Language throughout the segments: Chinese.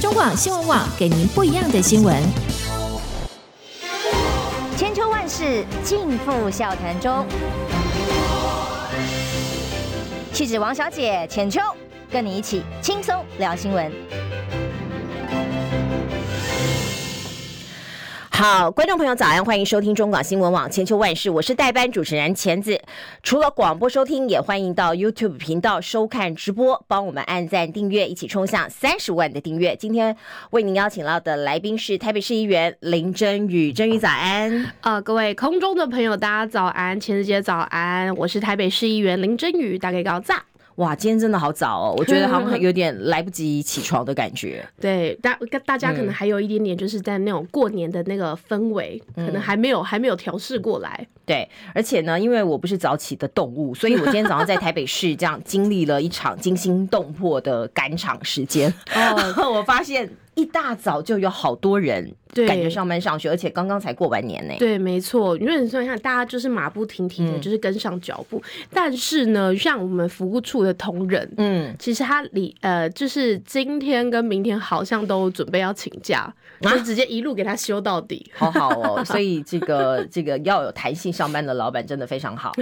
中广新闻网给您不一样的新闻。千秋万世尽付笑谈中。气质王小姐浅秋，跟你一起轻松聊新闻。好，观众朋友早安，欢迎收听中广新闻网千秋万世，我是代班主持人钱子。除了广播收听，也欢迎到 YouTube 频道收看直播，帮我们按赞订阅，一起冲向三十万的订阅。今天为您邀请到的来宾是台北市议员林真宇，真宇早安。呃，各位空中的朋友，大家早安，钱子姐早安，我是台北市议员林真宇，大家高炸。哇，今天真的好早哦！我觉得好像有点来不及起床的感觉。对，大大家可能还有一点点，就是在那种过年的那个氛围，嗯、可能还没有还没有调试过来。对，而且呢，因为我不是早起的动物，所以我今天早上在台北市这样经历了一场惊心动魄的赶场时间。哦，我发现。一大早就有好多人感觉上班上学，而且刚刚才过完年呢。对，没错。因为你算一下，大家就是马不停蹄的，就是跟上脚步。嗯、但是呢，像我们服务处的同仁，嗯，其实他里呃，就是今天跟明天好像都准备要请假，啊、就直接一路给他修到底。好好哦，所以这个这个要有弹性上班的老板真的非常好。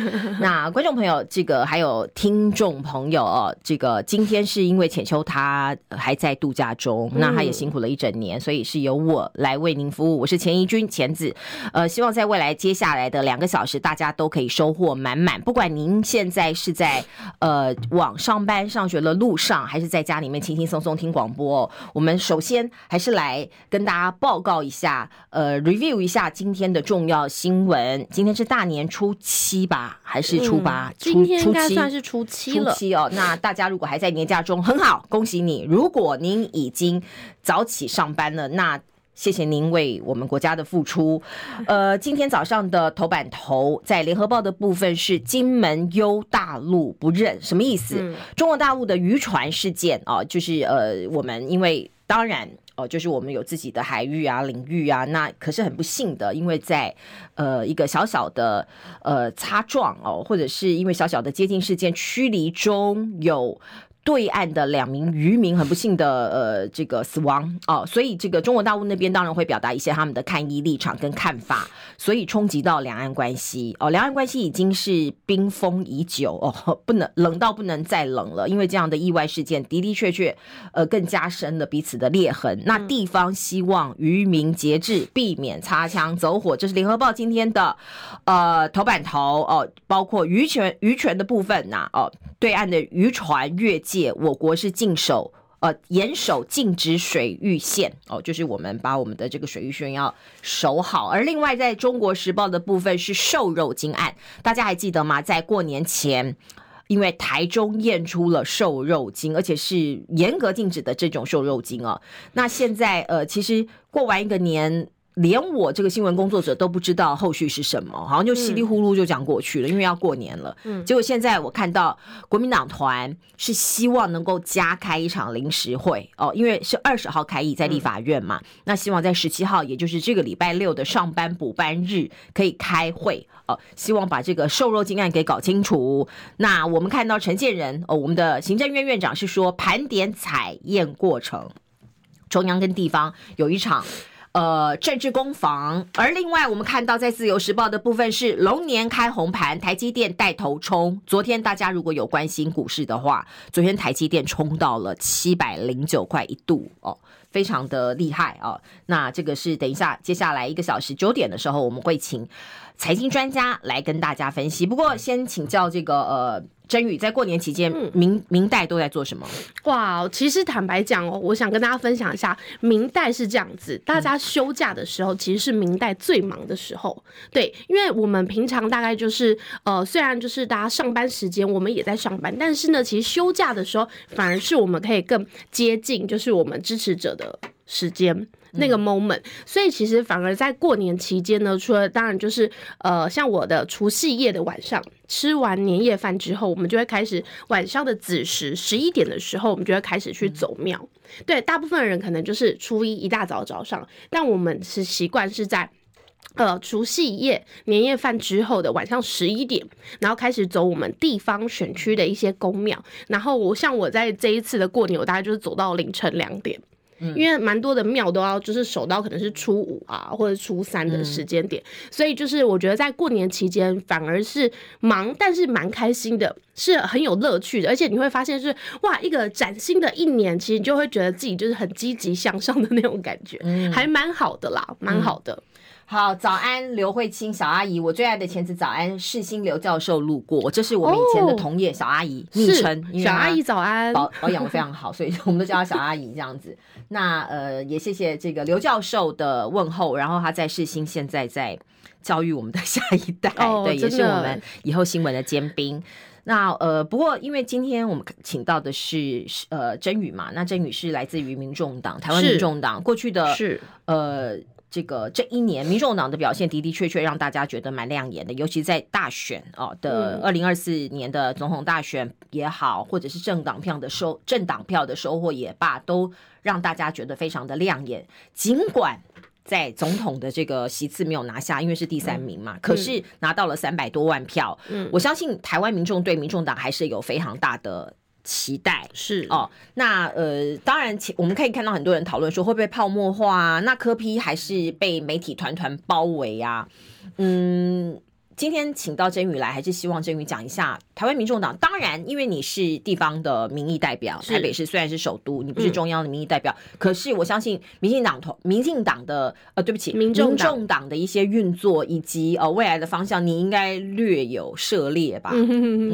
那观众朋友，这个还有听众朋友哦，这个今天是因为浅秋他还在度假中，嗯、那他也。辛苦了一整年，所以是由我来为您服务。我是钱怡君，钱子。呃，希望在未来接下来的两个小时，大家都可以收获满满。不管您现在是在呃往上班、上学的路上，还是在家里面轻轻松松听广播，哦，我们首先还是来跟大家报告一下，呃，review 一下今天的重要新闻。今天是大年初七吧，还是初八？嗯、初今天应该算是初七了。初七哦，那大家如果还在年假中，很好，恭喜你。如果您已经早起上班了，那谢谢您为我们国家的付出。呃，今天早上的头版头在联合报的部分是金门忧大陆不认，什么意思？嗯、中国大陆的渔船事件啊，就是呃，我们因为当然哦、哦，就是我们有自己的海域啊、领域啊，那可是很不幸的，因为在呃一个小小的呃擦撞哦，或者是因为小小的接近事件驱离中有。对岸的两名渔民很不幸的呃这个死亡哦，所以这个中国大陆那边当然会表达一些他们的抗议立场跟看法，所以冲击到两岸关系哦，两岸关系已经是冰封已久哦，不能冷到不能再冷了，因为这样的意外事件的的确确呃更加深了彼此的裂痕。那地方希望渔民节制，避免擦枪走火，这是联合报今天的呃头版头哦，包括渔权渔权的部分呐、啊、哦，对岸的渔船越界。我国是禁守，呃，严守禁止水域线哦，就是我们把我们的这个水域线要守好。而另外，在中国时报的部分是瘦肉精案，大家还记得吗？在过年前，因为台中验出了瘦肉精，而且是严格禁止的这种瘦肉精哦。那现在，呃，其实过完一个年。连我这个新闻工作者都不知道后续是什么，好像就稀里糊涂就讲过去了，嗯、因为要过年了。嗯，结果现在我看到国民党团是希望能够加开一场临时会哦，因为是二十号开议在立法院嘛，嗯、那希望在十七号，也就是这个礼拜六的上班补班日可以开会哦，希望把这个瘦肉精案给搞清楚。那我们看到陈建仁哦，我们的行政院院长是说盘点采验过程，中央跟地方有一场。呃，政治攻防，而另外我们看到在自由时报的部分是龙年开红盘，台积电带头冲。昨天大家如果有关心股市的话，昨天台积电冲到了七百零九块一度哦，非常的厉害哦。那这个是等一下接下来一个小时九点的时候，我们会请财经专家来跟大家分析。不过先请教这个呃。真宇在过年期间，明明代都在做什么？哇，其实坦白讲哦，我想跟大家分享一下，明代是这样子，大家休假的时候，其实是明代最忙的时候。对，因为我们平常大概就是呃，虽然就是大家上班时间，我们也在上班，但是呢，其实休假的时候，反而是我们可以更接近，就是我们支持者的时间。那个 moment，所以其实反而在过年期间呢，除了当然就是呃，像我的除夕夜的晚上，吃完年夜饭之后，我们就会开始晚上的子时十一点的时候，我们就会开始去走庙。对，大部分人可能就是初一一大早早上，但我们是习惯是在呃除夕夜年夜饭之后的晚上十一点，然后开始走我们地方选区的一些宫庙。然后我像我在这一次的过年，我大概就是走到凌晨两点。嗯、因为蛮多的庙都要就是守到可能是初五啊或者初三的时间点，嗯、所以就是我觉得在过年期间反而是忙，但是蛮开心的，是很有乐趣的，而且你会发现是哇一个崭新的一年，其实你就会觉得自己就是很积极向上的那种感觉，嗯、还蛮好的啦，蛮好的。嗯好，早安，刘慧清小阿姨，我最爱的前子早安，世新刘教授路过，这是我们以前的同业小阿姨昵称，小阿姨早安，保保养的非常好，所以我们都叫她小阿姨这样子。那呃，也谢谢这个刘教授的问候，然后他在世新现在在教育我们的下一代，哦、对，也是我们以后新闻的尖兵。那呃，不过因为今天我们请到的是呃真宇嘛，那真宇是来自于民众党，台湾民众党过去的是呃。这个这一年，民众党的表现的的确确让大家觉得蛮亮眼的，尤其在大选哦的二零二四年的总统大选也好，或者是政党票的收政党票的收获也罢，都让大家觉得非常的亮眼。尽管在总统的这个席次没有拿下，因为是第三名嘛，嗯、可是拿到了三百多万票。嗯，我相信台湾民众对民众党还是有非常大的。期待是哦，那呃，当然，我们可以看到很多人讨论说会不会泡沫化啊？那科 P 还是被媒体团团包围啊？嗯。今天请到真宇来，还是希望真宇讲一下台湾民众党。当然，因为你是地方的民意代表，台北市虽然是首都，你不是中央的民意代表，嗯、可是我相信民进党同民进党的呃，对不起，民众党的一些运作以及呃未来的方向，你应该略有涉猎吧？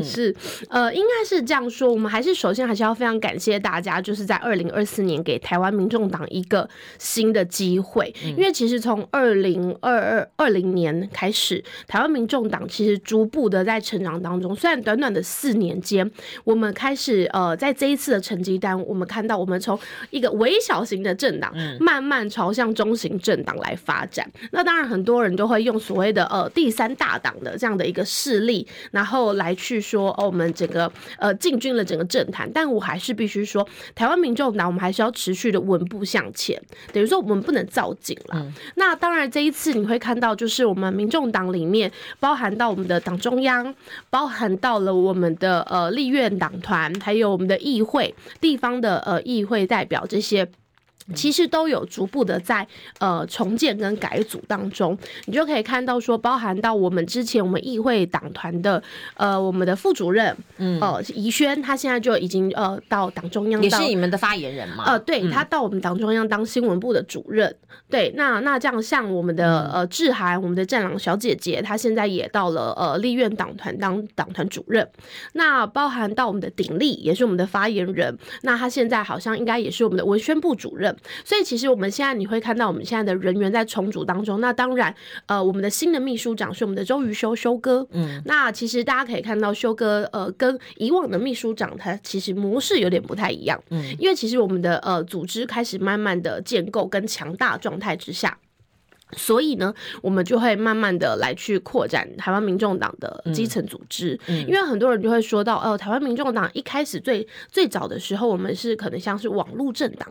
是，呃，应该是这样说。我们还是首先还是要非常感谢大家，就是在二零二四年给台湾民众党一个新的机会，嗯、因为其实从二零二二二零年开始，台湾民众党其实逐步的在成长当中，虽然短短的四年间，我们开始呃，在这一次的成绩单，我们看到我们从一个微小型的政党，慢慢朝向中型政党来发展。嗯、那当然，很多人都会用所谓的呃第三大党的这样的一个势力，然后来去说哦，我们整个呃进军了整个政坛。但我还是必须说，台湾民众党我们还是要持续的稳步向前，等于说我们不能造景了。嗯、那当然，这一次你会看到，就是我们民众党里面。包含到我们的党中央，包含到了我们的呃立院党团，还有我们的议会、地方的呃议会代表这些。其实都有逐步的在呃重建跟改组当中，你就可以看到说，包含到我们之前我们议会党团的呃我们的副主任，嗯，呃宜萱，他现在就已经呃到党中央，也是你们的发言人嘛？呃，对，他到我们党中央当新闻部的主任。嗯、对，那那这样像我们的呃志涵，我们的战狼小姐姐，她现在也到了呃立院党团当党团主任。那包含到我们的鼎力，也是我们的发言人，那他现在好像应该也是我们的文宣部主任。所以其实我们现在你会看到我们现在的人员在重组当中。那当然，呃，我们的新的秘书长是我们的周瑜修修哥。嗯，那其实大家可以看到修哥，呃，跟以往的秘书长他其实模式有点不太一样。嗯，因为其实我们的呃组织开始慢慢的建构跟强大状态之下。所以呢，我们就会慢慢的来去扩展台湾民众党的基层组织，嗯。嗯、因为很多人就会说到，哦，台湾民众党一开始最最早的时候，我们是可能像是网络政党，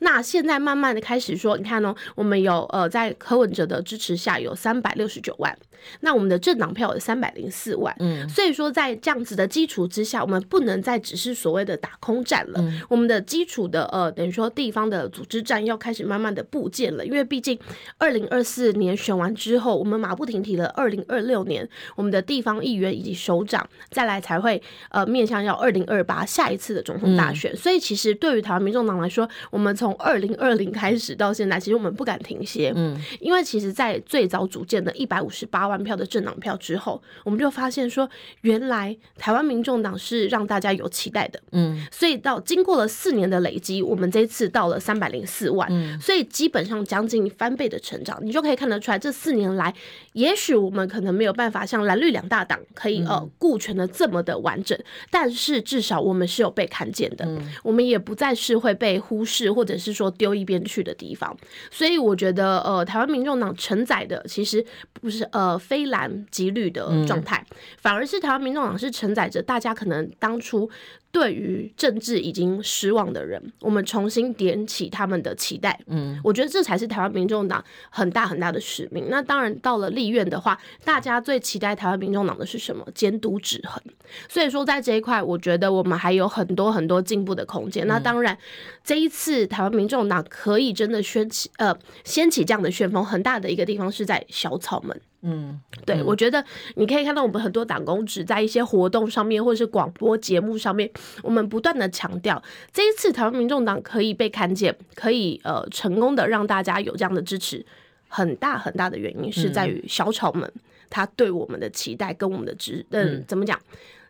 那现在慢慢的开始说，你看呢，我们有呃在柯文哲的支持下有三百六十九万，那我们的政党票有三百零四万，嗯，所以说在这样子的基础之下，我们不能再只是所谓的打空战了，嗯、我们的基础的呃等于说地方的组织战要开始慢慢的部建了，因为毕竟二零。二四年选完之后，我们马不停蹄了。二零二六年，我们的地方议员以及首长再来才会呃面向要二零二八下一次的总统大选。嗯、所以其实对于台湾民众党来说，我们从二零二零开始到现在，其实我们不敢停歇。嗯，因为其实，在最早组建的一百五十八万票的政党票之后，我们就发现说，原来台湾民众党是让大家有期待的。嗯，所以到经过了四年的累积，我们这次到了三百零四万。嗯，所以基本上将近翻倍的成长。你就可以看得出来，这四年来，也许我们可能没有办法像蓝绿两大党可以呃顾全的这么的完整，但是至少我们是有被看见的，我们也不再是会被忽视或者是说丢一边去的地方。所以我觉得，呃，台湾民众党承载的其实不是呃非蓝即绿的状态，反而是台湾民众党是承载着大家可能当初。对于政治已经失望的人，我们重新点起他们的期待。嗯，我觉得这才是台湾民众党很大很大的使命。那当然，到了立院的话，大家最期待台湾民众党的是什么？监督制衡。所以说，在这一块，我觉得我们还有很多很多进步的空间。那当然，这一次台湾民众党可以真的掀起呃掀起这样的旋风，很大的一个地方是在小草们。嗯，对，嗯、我觉得你可以看到我们很多党工职在一些活动上面，或者是广播节目上面，我们不断的强调，这一次台湾民众党可以被看见，可以呃成功的让大家有这样的支持，很大很大的原因是在于小草们他对我们的期待跟我们的支，嗯、呃，怎么讲？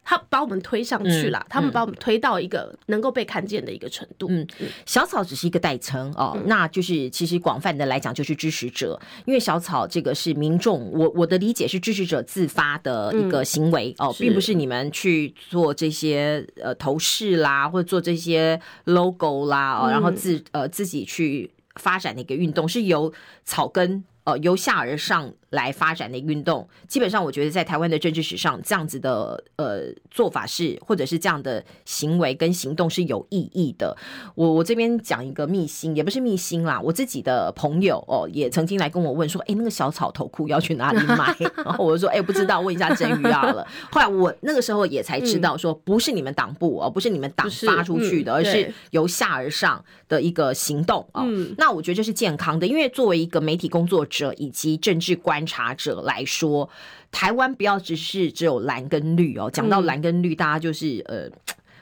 他把我们推上去了，嗯、他们把我们推到一个能够被看见的一个程度。嗯，小草只是一个代称哦，嗯、那就是其实广泛的来讲就是支持者，因为小草这个是民众，我我的理解是支持者自发的一个行为、嗯、哦，并不是你们去做这些呃头饰啦，或者做这些 logo 啦哦，然后自呃自己去发展的一个运动，是由草根。呃，由下而上来发展的运动，基本上我觉得在台湾的政治史上，这样子的呃做法是，或者是这样的行为跟行动是有意义的。我我这边讲一个秘辛，也不是秘辛啦，我自己的朋友哦，也曾经来跟我问说，哎，那个小草头裤要去哪里买？然后我就说，哎，不知道，问一下郑瑜啊了。后来我那个时候也才知道，说不是你们党部哦，不是你们党发出去的，嗯、而是由下而上的一个行动啊。嗯、那我觉得这是健康的，因为作为一个媒体工作者以及政治观察者来说，台湾不要只是只有蓝跟绿哦。讲到蓝跟绿，大家就是呃，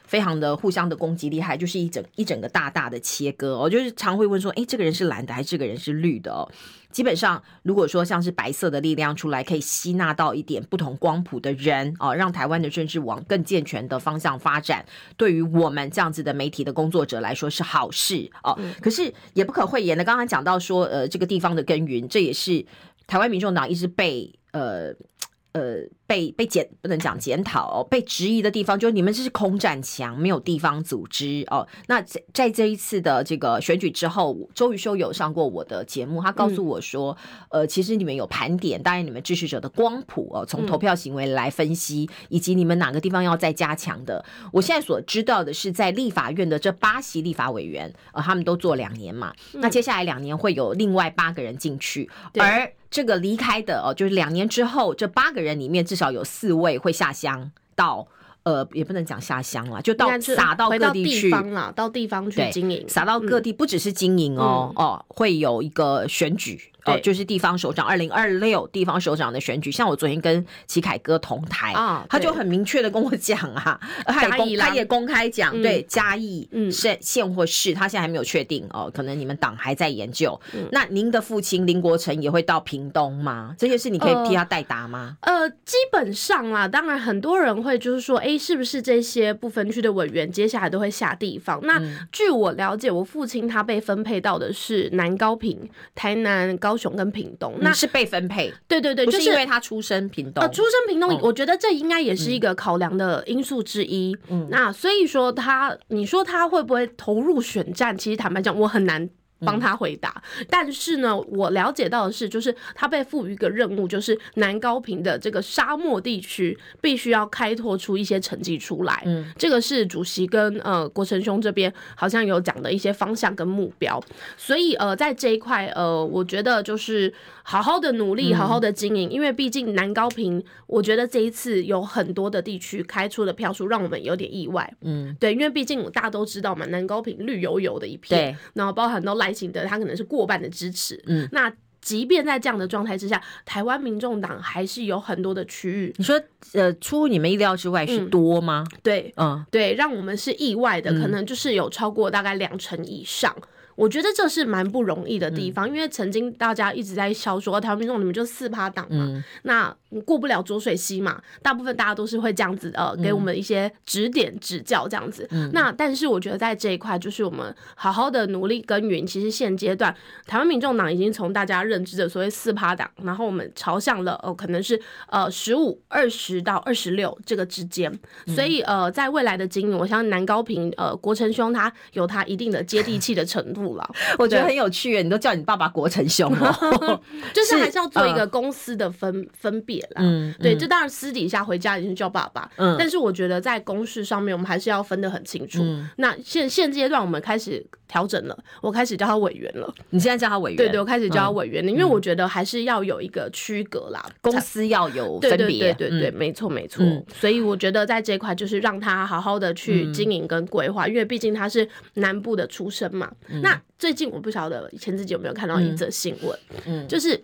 非常的互相的攻击厉害，就是一整一整个大大的切割哦。就是常会问说，哎，这个人是蓝的还是这个人是绿的哦？基本上，如果说像是白色的力量出来，可以吸纳到一点不同光谱的人哦，让台湾的政治往更健全的方向发展，对于我们这样子的媒体的工作者来说是好事哦。可是也不可讳言的，刚刚讲到说，呃，这个地方的耕耘，这也是台湾民众党一直被呃。呃，被被检不能讲检讨哦，被质疑的地方就是你们这是空战墙，没有地方组织哦。那在在这一次的这个选举之后，周瑜修有上过我的节目，他告诉我说，嗯、呃，其实你们有盘点，当然你们支持者的光谱哦，从投票行为来分析，嗯、以及你们哪个地方要再加强的。我现在所知道的是，在立法院的这八席立法委员，呃，他们都做两年嘛，嗯、那接下来两年会有另外八个人进去，而。这个离开的哦，就是两年之后，这八个人里面至少有四位会下乡到，呃，也不能讲下乡了，就到撒到各地去啦，到地方去经营，撒到各地，不只是经营哦，嗯、哦，会有一个选举。哦，就是地方首长，二零二六地方首长的选举，像我昨天跟齐凯哥同台啊，他就很明确的跟我讲啊，他也公他也公开讲，对嘉义县县或市，他现在还没有确定哦，可能你们党还在研究。那您的父亲林国成也会到屏东吗？这些事你可以替他代答吗？呃，基本上啦，当然很多人会就是说，哎，是不是这些不分区的委员接下来都会下地方？那据我了解，我父亲他被分配到的是南高平、台南高。高雄跟屏东，那是被分配，对对对，就是因为他出生屏东，呃，出生屏东，我觉得这应该也是一个考量的因素之一。嗯，那所以说他，你说他会不会投入选战？其实坦白讲，我很难。帮他回答，嗯、但是呢，我了解到的是，就是他被赋予一个任务，就是南高平的这个沙漠地区必须要开拓出一些成绩出来。嗯，这个是主席跟呃国成兄这边好像有讲的一些方向跟目标。所以呃，在这一块呃，我觉得就是好好的努力，好好的经营，嗯、因为毕竟南高平，我觉得这一次有很多的地区开出的票数让我们有点意外。嗯，对，因为毕竟大家都知道嘛，南高平绿油油的一片，对然后包含到赖。型的，他可能是过半的支持。嗯，那即便在这样的状态之下，台湾民众党还是有很多的区域。你说，呃，出乎你们意料之外是多吗？嗯、对，嗯，对，让我们是意外的，可能就是有超过大概两成以上。嗯我觉得这是蛮不容易的地方，因为曾经大家一直在笑说，台湾民众你们就四趴党嘛，那过不了浊水溪嘛，大部分大家都是会这样子呃，给我们一些指点指教这样子。那但是我觉得在这一块，就是我们好好的努力耕耘。其实现阶段台湾民众党已经从大家认知的所谓四趴党，然后我们朝向了呃可能是呃十五、二十到二十六这个之间。所以呃在未来的经营，我相信南高平呃国成兄他有他一定的接地气的程度。我觉得很有趣，你都叫你爸爸国成兄了，就是还是要做一个公司的分分别啦。嗯，对，这当然私底下回家已经叫爸爸，嗯，但是我觉得在公事上面，我们还是要分得很清楚。那现现阶段我们开始调整了，我开始叫他委员了。你现在叫他委员？对对，我开始叫他委员了，因为我觉得还是要有一个区隔啦，公司要有分别。对对对对，没错没错。所以我觉得在这一块就是让他好好的去经营跟规划，因为毕竟他是南部的出身嘛。那最近我不晓得以前自己有没有看到一则新闻，嗯，就是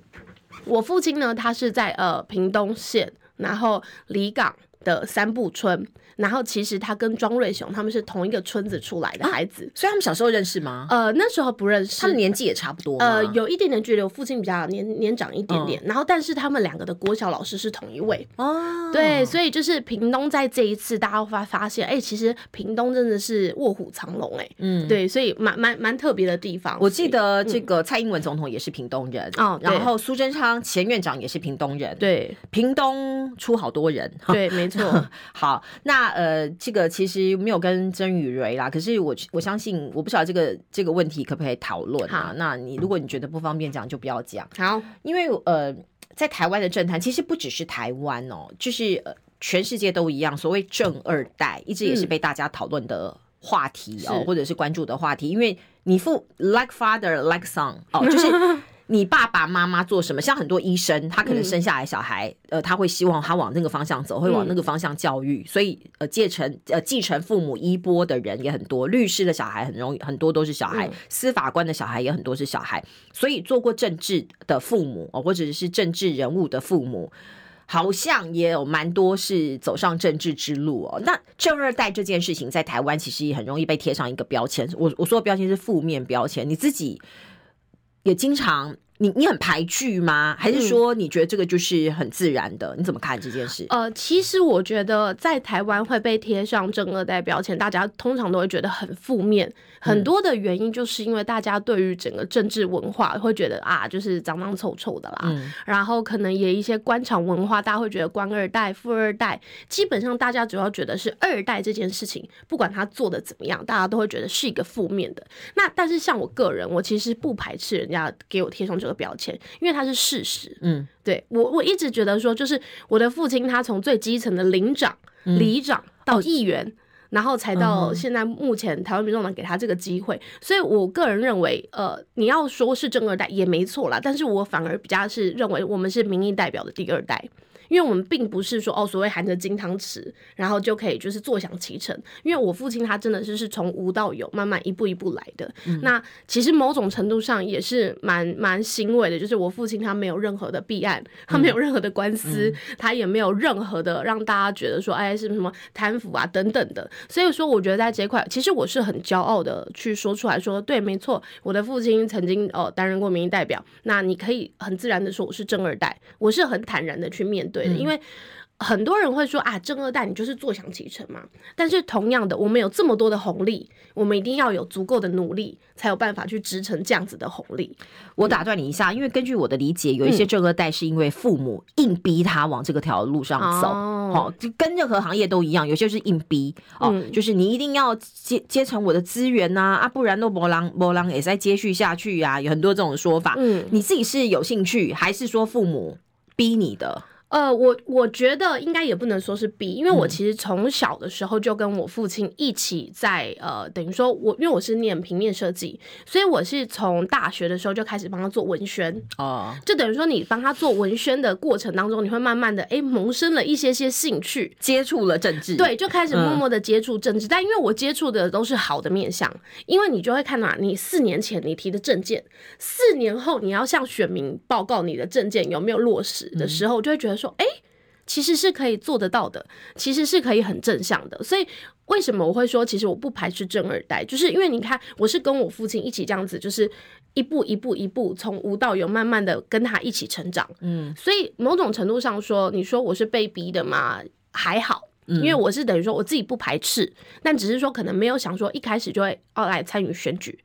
我父亲呢，他是在呃屏东县，然后离港的三步村。然后其实他跟庄瑞雄他们是同一个村子出来的孩子，所以他们小时候认识吗？呃，那时候不认识，他们年纪也差不多，呃，有一点点距离。我父亲比较年年长一点点，然后但是他们两个的国小老师是同一位。哦，对，所以就是屏东在这一次大家会发发现，哎，其实屏东真的是卧虎藏龙，哎，嗯，对，所以蛮蛮蛮特别的地方。我记得这个蔡英文总统也是屏东人哦，然后苏贞昌前院长也是屏东人，对，屏东出好多人，对，没错。好，那呃这个。其实没有跟曾宇蕊啦，可是我我相信，我不晓得这个这个问题可不可以讨论啊？那你如果你觉得不方便讲，就不要讲。好，因为呃，在台湾的政坛，其实不只是台湾哦，就是呃，全世界都一样。所谓正二代，一直也是被大家讨论的话题哦，嗯、或者是关注的话题。因为你父 like father like son 哦，就是。你爸爸妈妈做什么？像很多医生，他可能生下来小孩，嗯、呃，他会希望他往那个方向走，会往那个方向教育，嗯、所以呃，继承呃继承父母衣钵的人也很多。律师的小孩很容易，很多都是小孩；嗯、司法官的小孩也很多是小孩。所以做过政治的父母，或者是政治人物的父母，好像也有蛮多是走上政治之路哦。那正二代这件事情，在台湾其实也很容易被贴上一个标签。我我说的标签是负面标签，你自己。也经常。你你很排拒吗？还是说你觉得这个就是很自然的？嗯、你怎么看这件事？呃，其实我觉得在台湾会被贴上正二代标签，大家通常都会觉得很负面。很多的原因就是因为大家对于整个政治文化会觉得啊，就是脏脏臭臭的啦。嗯、然后可能也一些官场文化，大家会觉得官二代、富二代，基本上大家主要觉得是二代这件事情，不管他做的怎么样，大家都会觉得是一个负面的。那但是像我个人，我其实不排斥人家给我贴上这个标签，因为它是事实。嗯，对我我一直觉得说，就是我的父亲他从最基层的领长、里长到议员，嗯、然后才到现在目前台湾民众党给他这个机会，所以我个人认为，呃，你要说是正二代也没错啦，但是我反而比较是认为我们是民意代表的第二代。因为我们并不是说哦，所谓含着金汤匙，然后就可以就是坐享其成。因为我父亲他真的是是从无到有，慢慢一步一步来的。嗯、那其实某种程度上也是蛮蛮欣慰的，就是我父亲他没有任何的弊案，他没有任何的官司，嗯、他也没有任何的让大家觉得说哎是什么贪腐啊等等的。所以说，我觉得在这一块，其实我是很骄傲的去说出来说，对，没错，我的父亲曾经哦担任过民意代表。那你可以很自然的说我是正二代，我是很坦然的去面对。对的，因为很多人会说啊，正二代你就是坐享其成嘛。但是同样的，我们有这么多的红利，我们一定要有足够的努力，才有办法去支撑这样子的红利。我打断你一下，因为根据我的理解，有一些正二代是因为父母硬逼他往这个条路上走，哦，就跟任何行业都一样，有些是硬逼哦，嗯、就是你一定要接接成我的资源呐，啊，不然都波浪波浪也在接续下去呀，啊，有很多这种说法。嗯，你自己是有兴趣，还是说父母逼你的？呃，我我觉得应该也不能说是逼，因为我其实从小的时候就跟我父亲一起在呃，等于说我因为我是念平面设计，所以我是从大学的时候就开始帮他做文宣哦，就等于说你帮他做文宣的过程当中，你会慢慢的哎萌生了一些些兴趣，接触了政治，对，就开始默默的接触政治，嗯、但因为我接触的都是好的面相，因为你就会看到你四年前你提的证件，四年后你要向选民报告你的证件有没有落实的时候，嗯、就会觉得。说哎，其实是可以做得到的，其实是可以很正向的。所以为什么我会说，其实我不排斥正二代，就是因为你看，我是跟我父亲一起这样子，就是一步一步一步从无到有，慢慢的跟他一起成长。嗯，所以某种程度上说，你说我是被逼的嘛，还好，因为我是等于说我自己不排斥，但只是说可能没有想说一开始就会要来参与选举。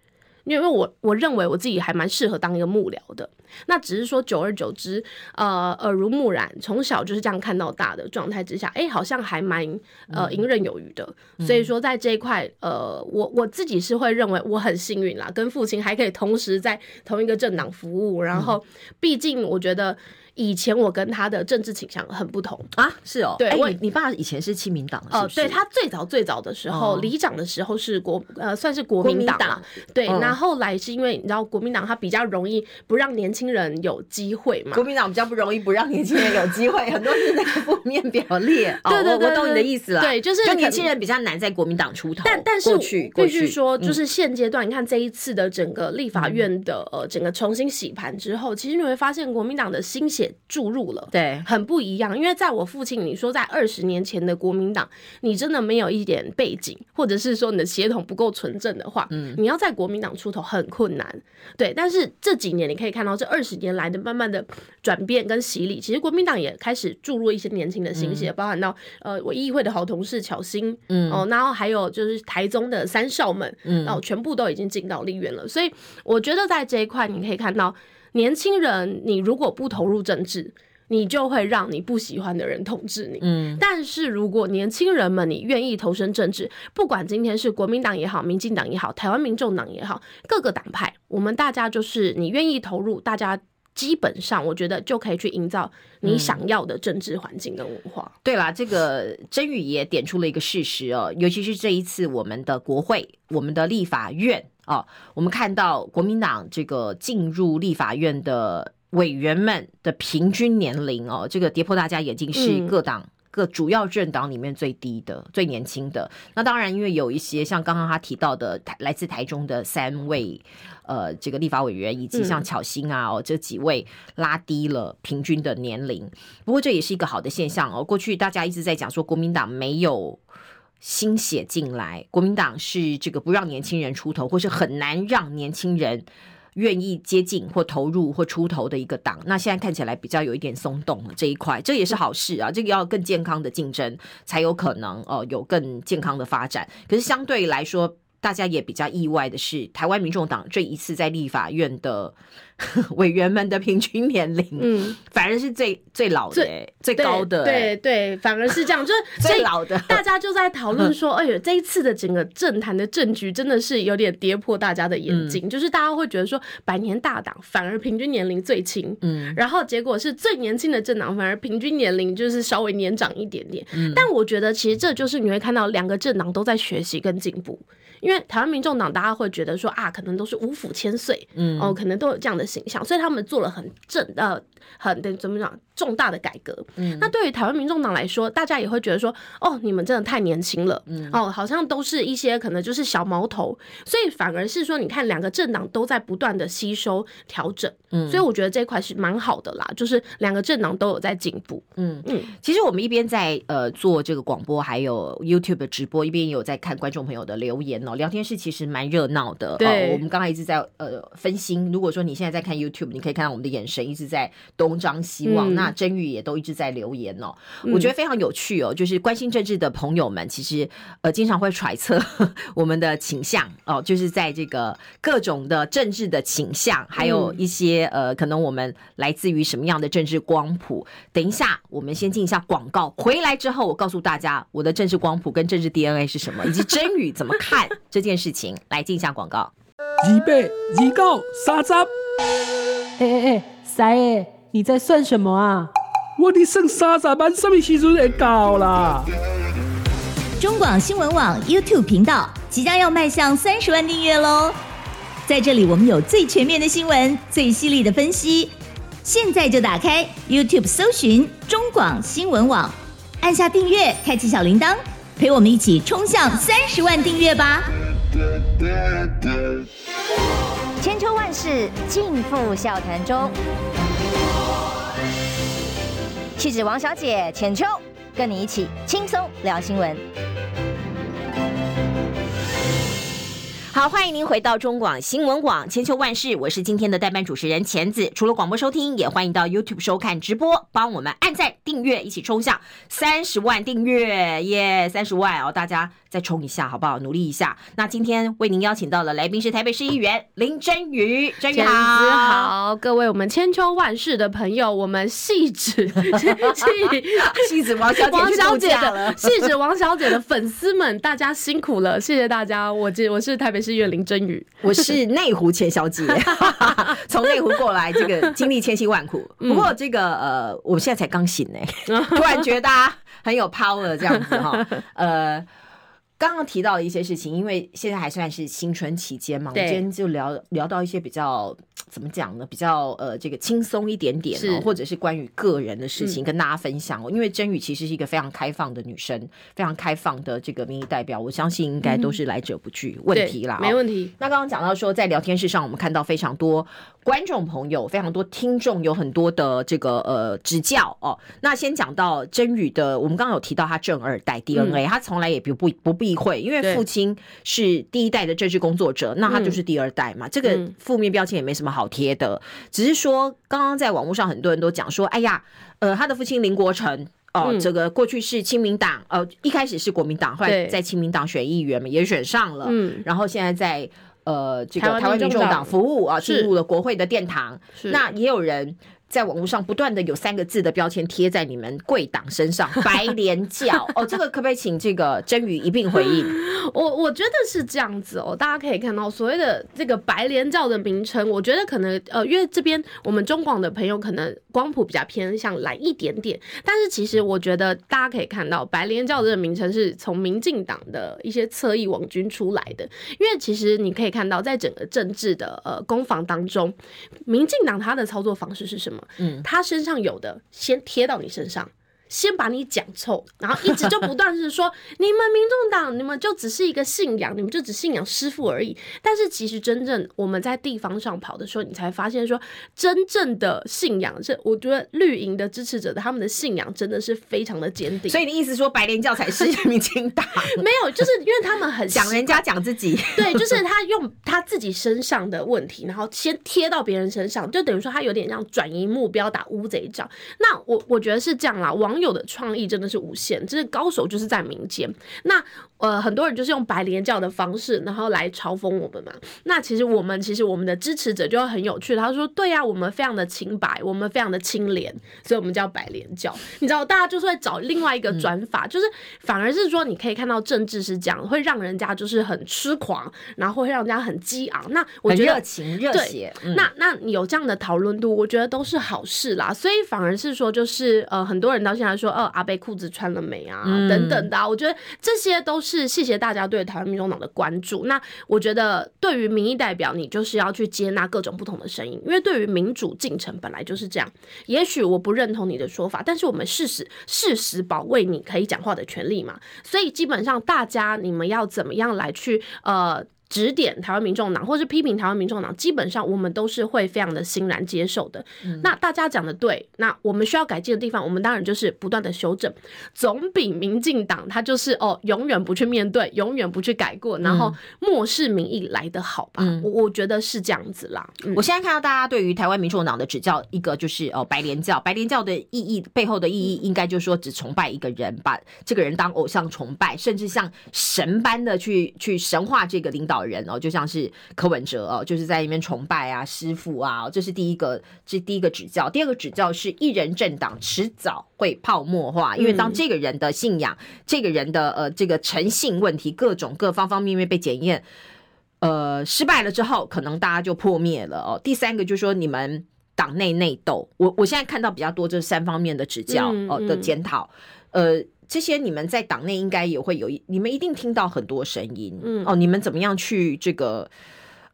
因为我我认为我自己还蛮适合当一个幕僚的。那只是说，久而久之，呃，耳濡目染，从小就是这样看到大的状态之下，哎、欸，好像还蛮呃游刃有余的。嗯、所以说，在这一块，呃，我我自己是会认为我很幸运啦，跟父亲还可以同时在同一个政党服务。然后，毕竟我觉得。以前我跟他的政治倾向很不同。啊，是哦，对，欸、我你你爸以前是亲民党哦，对他最早最早的时候，里、哦、长的时候是国呃算是国民党，对，那、嗯、后来是因为你知道国民党他比较容易不让年轻人有机会嘛，国民党比较不容易不让年轻人有机会，很多是那个负面表列，对对对，我懂你的意思了，对，就是就年轻人比较难在国民党出头，但但是过去必须说，就是现阶段、嗯、你看这一次的整个立法院的呃整个重新洗盘之后，其实你会发现国民党的心血注入了。对，很不一样。因为在我父亲，你说在二十年前的国民党，你真的没有一点背景，或者是说你的血统不够纯正的话，嗯，你要在国民党出头很困难。对，但是这几年你可以看到，这二十年来的慢慢的转变跟洗礼，其实国民党也开始注入一些年轻的心血，嗯、包含到呃我议会的好同事巧心，嗯哦，然后还有就是台中的三少们，嗯，然后全部都已经进到立院了。所以我觉得在这一块，你可以看到年轻人，你如果不投入政治。你就会让你不喜欢的人统治你。嗯，但是如果年轻人们你愿意投身政治，不管今天是国民党也好，民进党也好，台湾民众党也好，各个党派，我们大家就是你愿意投入，大家基本上我觉得就可以去营造你想要的政治环境跟文化。嗯、对啦，这个真宇也点出了一个事实哦，尤其是这一次我们的国会、我们的立法院哦，我们看到国民党这个进入立法院的。委员们的平均年龄哦，这个跌破大家眼镜，是各党、嗯、各主要政党里面最低的、最年轻的。那当然，因为有一些像刚刚他提到的台来自台中的三位呃这个立法委员，以及像巧芯啊哦这几位拉低了平均的年龄。不过这也是一个好的现象哦。过去大家一直在讲说国民党没有新血进来，国民党是这个不让年轻人出头，或是很难让年轻人。愿意接近或投入或出头的一个党，那现在看起来比较有一点松动了这一块，这也是好事啊。这个要更健康的竞争，才有可能哦、呃、有更健康的发展。可是相对来说，大家也比较意外的是，台湾民众党这一次在立法院的。委员们的平均年龄，嗯，反而是最最老的、最最高的，对对，反而是这样，就是 最老的。大家就在讨论说，哎呦，这一次的整个政坛的政局真的是有点跌破大家的眼睛，就是大家会觉得说，百年大党反而平均年龄最轻，嗯，然后结果是最年轻的政党反而平均年龄就是稍微年长一点点，嗯，但我觉得其实这就是你会看到两个政党都在学习跟进步。因为台湾民众党，大家会觉得说啊，可能都是五府千岁，嗯，哦，可能都有这样的形象，所以他们做了很正呃，很的怎么讲重大的改革。嗯，那对于台湾民众党来说，大家也会觉得说，哦，你们真的太年轻了，嗯，哦，好像都是一些可能就是小毛头，所以反而是说，你看两个政党都在不断的吸收调整，嗯，所以我觉得这一块是蛮好的啦，就是两个政党都有在进步，嗯嗯。其实我们一边在呃做这个广播，还有 YouTube 的直播，一边也有在看观众朋友的留言哦。聊天室其实蛮热闹的，对、哦，我们刚才一直在呃分心。如果说你现在在看 YouTube，你可以看到我们的眼神一直在东张西望。嗯、那真宇也都一直在留言哦，嗯、我觉得非常有趣哦。就是关心政治的朋友们，其实呃经常会揣测 我们的倾向哦，就是在这个各种的政治的倾向，还有一些呃可能我们来自于什么样的政治光谱。等一下，我们先进一下广告，回来之后我告诉大家我的政治光谱跟政治 DNA 是什么，以及真宇怎么看。这件事情来进一下广告。二八二九三十。哎哎哎，三爷，你在算什么啊？我的剩三十万，什么时阵会到啦？中广新闻网 YouTube 频道即将要迈向三十万订阅喽！在这里，我们有最全面的新闻，最犀利的分析。现在就打开 YouTube，搜寻中广新闻网，按下订阅，开启小铃铛。陪我们一起冲向三十万订阅吧！千秋万世尽付笑谈中，气质王小姐浅秋，跟你一起轻松聊新闻。好，欢迎您回到中广新闻网千秋万世，我是今天的代班主持人钳子。除了广播收听，也欢迎到 YouTube 收看直播，帮我们按赞订阅，一起冲向三十万订阅耶！三十万哦，大家再冲一下，好不好？努力一下。那今天为您邀请到了来宾是台北市议员林真宇，真宇好，好，各位我们千秋万世的朋友，我们戏子戏戏子王小姐王小姐的戏子王小姐的粉丝们，大家辛苦了，谢谢大家。我这我是台北市议员林真瑜，我是内湖钱小姐，从内湖过来，这个经历千辛万苦。不过这个呃，我现在才刚醒呢，突然觉得大家很有 power 这样子哈，呃。刚刚提到的一些事情，因为现在还算是新春期间嘛，我们今天就聊聊到一些比较怎么讲呢？比较呃，这个轻松一点点哦，或者是关于个人的事情跟大家分享哦。因为真宇其实是一个非常开放的女生，非常开放的这个民意代表，我相信应该都是来者不拒，问题啦，没问题。那刚刚讲到说，在聊天室上，我们看到非常多观众朋友，非常多听众，有很多的这个呃指教哦。那先讲到真宇的，我们刚刚有提到他正二代 DNA，他从来也不不不避讳，因为父亲是第一代的政治工作者，那他就是第二代嘛，这个负面标签也没什么好贴的，只是说刚刚在网络上很多人都讲说，哎呀，呃，他的父亲林国成哦，这个过去是亲民党，呃，一开始是国民党，后来在亲民党选议员嘛，也选上了，嗯，然后现在在。呃，这个台湾民众党服务啊，进入了国会的殿堂。那也有人在网络上不断的有三个字的标签贴在你们贵党身上，白莲教 哦，这个可不可以请这个真宇一并回应？我我觉得是这样子哦，大家可以看到所谓的这个白莲教的名称，我觉得可能呃，因为这边我们中广的朋友可能光谱比较偏向蓝一点点，但是其实我觉得大家可以看到白莲教这个名称是从民进党的一些侧翼网军出来的，因为其实你可以看到在整个政治的呃攻防当中，民进党它的操作方式是什么？嗯，他身上有的先贴到你身上。先把你讲臭，然后一直就不断是说 你们民众党，你们就只是一个信仰，你们就只信仰师傅而已。但是其实真正我们在地方上跑的时候，你才发现说，真正的信仰是，我觉得绿营的支持者的他们的信仰真的是非常的坚定。所以你意思说白莲教才是民进党？没有，就是因为他们很讲人家讲自己，对，就是他用他自己身上的问题，然后先贴到别人身上，就等于说他有点像转移目标打乌贼仗。那我我觉得是这样啦，网有的创意真的是无限，就是高手就是在民间。那呃，很多人就是用白莲教的方式，然后来嘲讽我们嘛。那其实我们其实我们的支持者就很有趣，他说：“对呀、啊，我们非常的清白，我们非常的清廉，所以我们叫白莲教。”你知道，大家就是会找另外一个转法，嗯、就是反而是说，你可以看到政治是这样，会让人家就是很痴狂，然后会让人家很激昂。那我觉得热情热血，嗯、那那你有这样的讨论度，我觉得都是好事啦。所以反而是说，就是呃，很多人到现在说。哦，阿贝裤子穿了没啊？等等的、啊，我觉得这些都是谢谢大家对台湾民众党的关注。那我觉得，对于民意代表，你就是要去接纳各种不同的声音，因为对于民主进程本来就是这样。也许我不认同你的说法，但是我们事实事实保卫你可以讲话的权利嘛。所以基本上，大家你们要怎么样来去呃？指点台湾民众党，或是批评台湾民众党，基本上我们都是会非常的欣然接受的。嗯、那大家讲的对，那我们需要改进的地方，我们当然就是不断的修正，总比民进党他就是哦永远不去面对，永远不去改过，然后漠视民意来的好吧？嗯、我我觉得是这样子啦。嗯、我现在看到大家对于台湾民众党的指教，一个就是哦白莲教，白莲教的意义背后的意义，应该就是说只崇拜一个人，把这个人当偶像崇拜，甚至像神般的去去神化这个领导人哦，就像是柯文哲哦，就是在里面崇拜啊师傅啊，这是第一个，这第一个指教。第二个指教是一人政党迟早会泡沫化，因为当这个人的信仰、嗯、这个人的呃这个诚信问题，各种各方方面面被检验，呃失败了之后，可能大家就破灭了哦。第三个就是说你们党内内斗，我我现在看到比较多这三方面的指教哦的检讨，呃。这些你们在党内应该也会有一，你们一定听到很多声音，嗯，哦，你们怎么样去这个，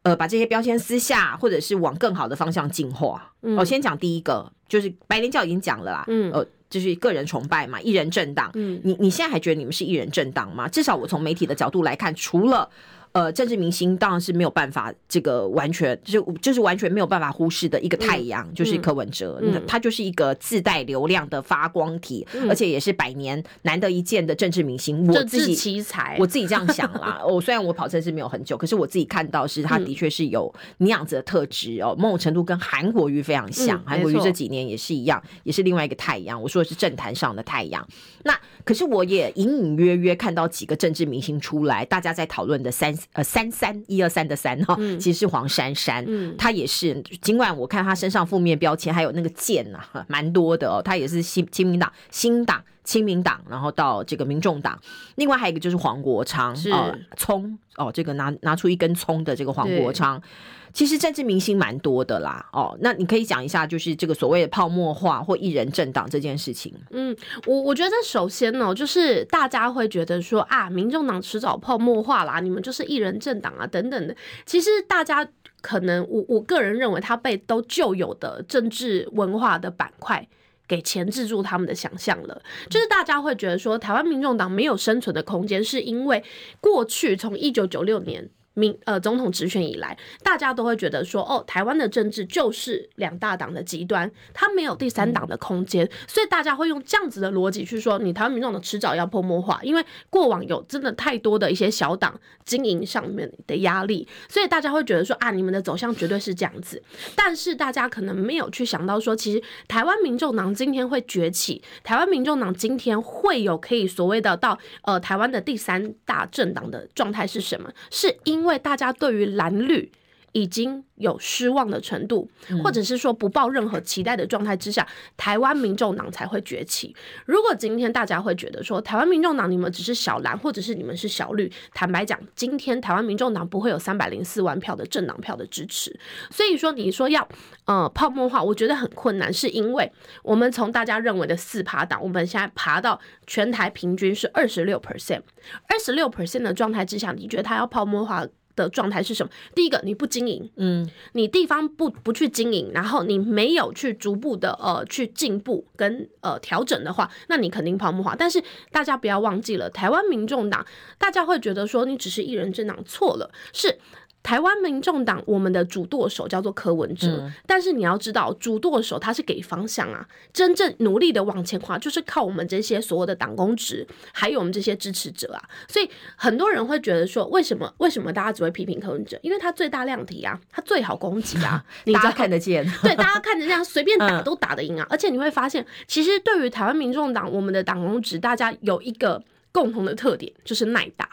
呃，把这些标签撕下，或者是往更好的方向进化？我、嗯哦、先讲第一个，就是白莲教已经讲了啦，嗯，呃，就是个人崇拜嘛，一人政党，嗯，你你现在还觉得你们是一人政党吗？至少我从媒体的角度来看，除了呃，政治明星当然是没有办法，这个完全就是就是完全没有办法忽视的一个太阳，嗯、就是柯文哲，嗯、他就是一个自带流量的发光体，嗯、而且也是百年难得一见的政治明星。我自己奇才，我自己这样想啦。我、哦、虽然我跑政治没有很久，可是我自己看到是他的确是有那样子的特质哦，某种程度跟韩国瑜非常像。韩、嗯、国瑜这几年也是一样，也是另外一个太阳。我说的是政坛上的太阳。那可是我也隐隐约约看到几个政治明星出来，大家在讨论的三呃三三一二三的三哈，其实是黄珊珊，嗯，他也是。尽管我看她身上负面标签还有那个剑呐、啊，蛮多的哦。她也是新亲民党、新党、亲民党，然后到这个民众党。另外还有一个就是黄国昌，是呃、葱哦，这个拿拿出一根葱的这个黄国昌。其实政治明星蛮多的啦，哦，那你可以讲一下，就是这个所谓的泡沫化或一人政党这件事情。嗯，我我觉得首先呢，就是大家会觉得说啊，民众党迟早泡沫化啦，你们就是一人政党啊等等的。其实大家可能我我个人认为，他被都旧有的政治文化的板块给钳制住他们的想象了。就是大家会觉得说，台湾民众党没有生存的空间，是因为过去从一九九六年。民呃，总统直选以来，大家都会觉得说，哦，台湾的政治就是两大党的极端，它没有第三党的空间，所以大家会用这样子的逻辑去说，你台湾民众党迟早要泡沫化，因为过往有真的太多的一些小党经营上面的压力，所以大家会觉得说，啊，你们的走向绝对是这样子。但是大家可能没有去想到说，其实台湾民众党今天会崛起，台湾民众党今天会有可以所谓的到呃台湾的第三大政党的状态是什么？是因因为大家对于蓝绿已经有失望的程度，或者是说不抱任何期待的状态之下，台湾民众党才会崛起。如果今天大家会觉得说台湾民众党你们只是小蓝，或者是你们是小绿，坦白讲，今天台湾民众党不会有三百零四万票的政党票的支持。所以说，你说要呃泡沫化，我觉得很困难，是因为我们从大家认为的四趴党，我们现在爬到全台平均是二十六 percent，二十六 percent 的状态之下，你觉得它要泡沫化的状态是什么？第一个，你不经营，嗯，你地方不不去经营，然后你没有去逐步的呃去进步跟呃调整的话，那你肯定泡沫化。但是大家不要忘记了，台湾民众党，大家会觉得说你只是一人政党，错了，是。台湾民众党，我们的主舵手叫做柯文哲，嗯、但是你要知道，主舵手他是给方向啊，真正努力的往前跨，就是靠我们这些所有的党工职，还有我们这些支持者啊。所以很多人会觉得说，为什么为什么大家只会批评柯文哲？因为他最大量体啊，他最好攻击啊，大家看得见，对，大家看着这样随便打都打得赢啊。嗯、而且你会发现，其实对于台湾民众党，我们的党工职，大家有一个共同的特点，就是耐打。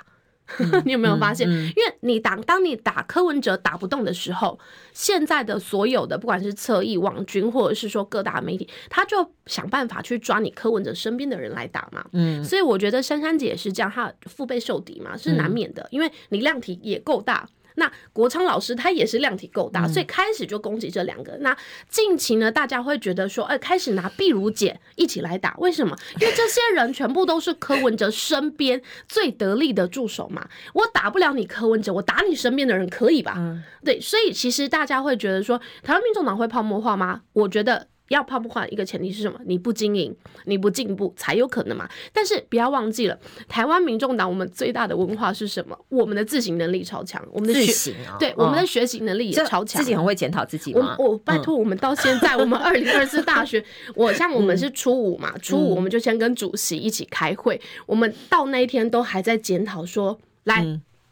你有没有发现？因为你打，当你打柯文哲打不动的时候，现在的所有的不管是侧翼网军，或者是说各大媒体，他就想办法去抓你柯文哲身边的人来打嘛。嗯，所以我觉得珊珊姐也是这样，她腹背受敌嘛，是难免的，因为你量体也够大。那国昌老师他也是量体够大，所以开始就攻击这两个。那近期呢，大家会觉得说，哎，开始拿碧如姐一起来打，为什么？因为这些人全部都是柯文哲身边最得力的助手嘛。我打不了你柯文哲，我打你身边的人可以吧？对，所以其实大家会觉得说，台湾民众党会泡沫化吗？我觉得。要泡沫化一个前提是什么？你不经营，你不进步，才有可能嘛。但是不要忘记了，台湾民众党我们最大的文化是什么？我们的自省能力超强，我们的学习啊，对，我们的学习能力也超强，自己很会检讨自己吗？我我拜托，我们到现在，我们二零二四大学，我像我们是初五嘛，初五我们就先跟主席一起开会，我们到那一天都还在检讨说，来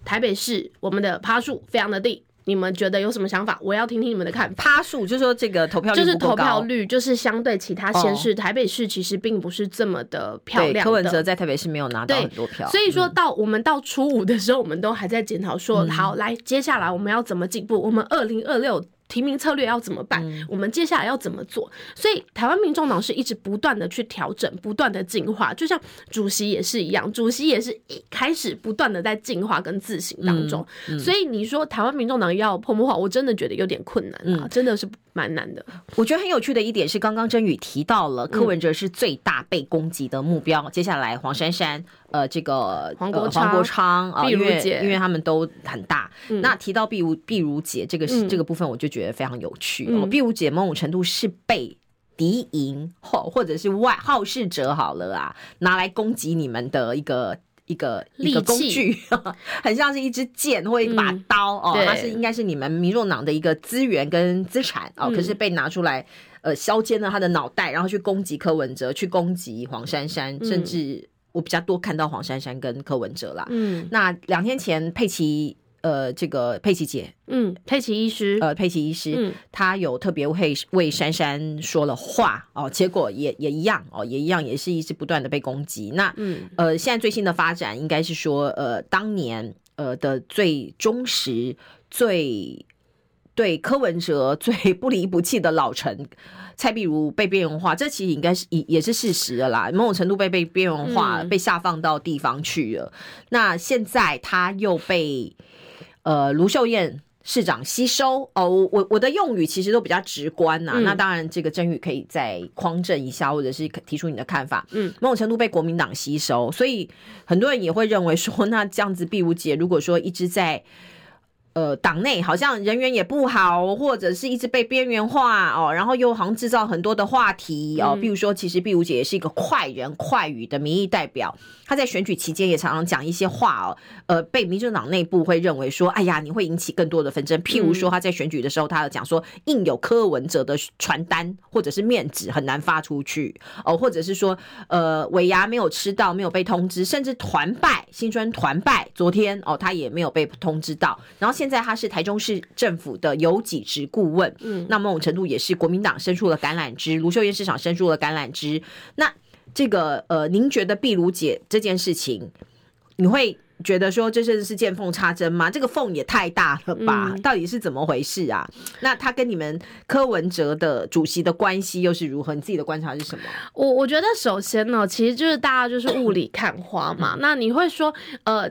台北市我们的趴数非常的低。你们觉得有什么想法？我要听听你们的看法。趴数就是说这个投票率就是投票率，就是相对其他县市，台北市其实并不是这么的漂亮。柯文哲在台北市没有拿到很多票，所以说到我们到初五的时候，我们都还在检讨说，好，来接下来我们要怎么进步？我们二零二六。提名策略要怎么办？嗯、我们接下来要怎么做？所以台湾民众党是一直不断的去调整，不断的进化，就像主席也是一样，主席也是一开始不断的在进化跟自省当中。嗯嗯、所以你说台湾民众党要泡沫化，我真的觉得有点困难啊，嗯、真的是蛮难的。我觉得很有趣的一点是，刚刚真宇提到了柯文哲是最大被攻击的目标，嗯、接下来黄珊珊。呃，这个黄国国昌啊，碧如姐，因为他们都很大。嗯、那提到毕如毕如姐这个是、嗯、这个部分，我就觉得非常有趣。嗯、碧如姐某种程度是被敌营或或者是外好事者好了啊，拿来攻击你们的一个一个一个工具，很像是一支剑或一把刀、嗯、哦，它是应该是你们民众党的一个资源跟资产哦，可是被拿出来呃削尖了他的脑袋，然后去攻击柯文哲，去攻击黄珊珊，嗯、甚至我比较多看到黄珊珊跟柯文哲啦。嗯，那两天前佩奇。呃，这个佩奇姐，嗯，佩奇医师，呃，佩奇医师，嗯，他有特别为为珊珊说了话哦，结果也也一样哦，也一样，也是一直不断的被攻击。那，嗯，呃，现在最新的发展应该是说，呃，当年呃的最忠实、最对柯文哲最不离不弃的老臣蔡碧如被边缘化，这其实应该是也也是事实的啦，某种程度被被边缘化，嗯，被下放到地方去了。那现在他又被。呃，卢秀燕市长吸收哦，我我的用语其实都比较直观呐、啊嗯。那当然，这个真宇可以再匡正一下，或者是提出你的看法。嗯，某种程度被国民党吸收，所以很多人也会认为说，那这样子毕如杰如果说一直在。呃，党内好像人缘也不好，或者是一直被边缘化哦，然后又好像制造很多的话题哦，比如说，其实碧如姐也是一个快人快语的民意代表，她在选举期间也常常讲一些话哦，呃，被民进党内部会认为说，哎呀，你会引起更多的纷争。譬如说，她在选举的时候，她有讲说，印有柯文哲的传单或者是面纸很难发出去。哦，或者是说，呃，尾牙没有吃到，没有被通知，甚至团拜新春团拜，昨天哦，她也没有被通知到，然后现在他是台中市政府的有几职顾问，嗯，那某种程度也是国民党伸出了橄榄枝，卢秀燕市长伸出了橄榄枝。那这个呃，您觉得碧如姐这件事情，你会觉得说这是是见缝插针吗？这个缝也太大了吧？嗯，到底是怎么回事啊？那他跟你们柯文哲的主席的关系又是如何？你自己的观察是什么？我我觉得首先呢，其实就是大家就是雾里看花嘛。那你会说呃。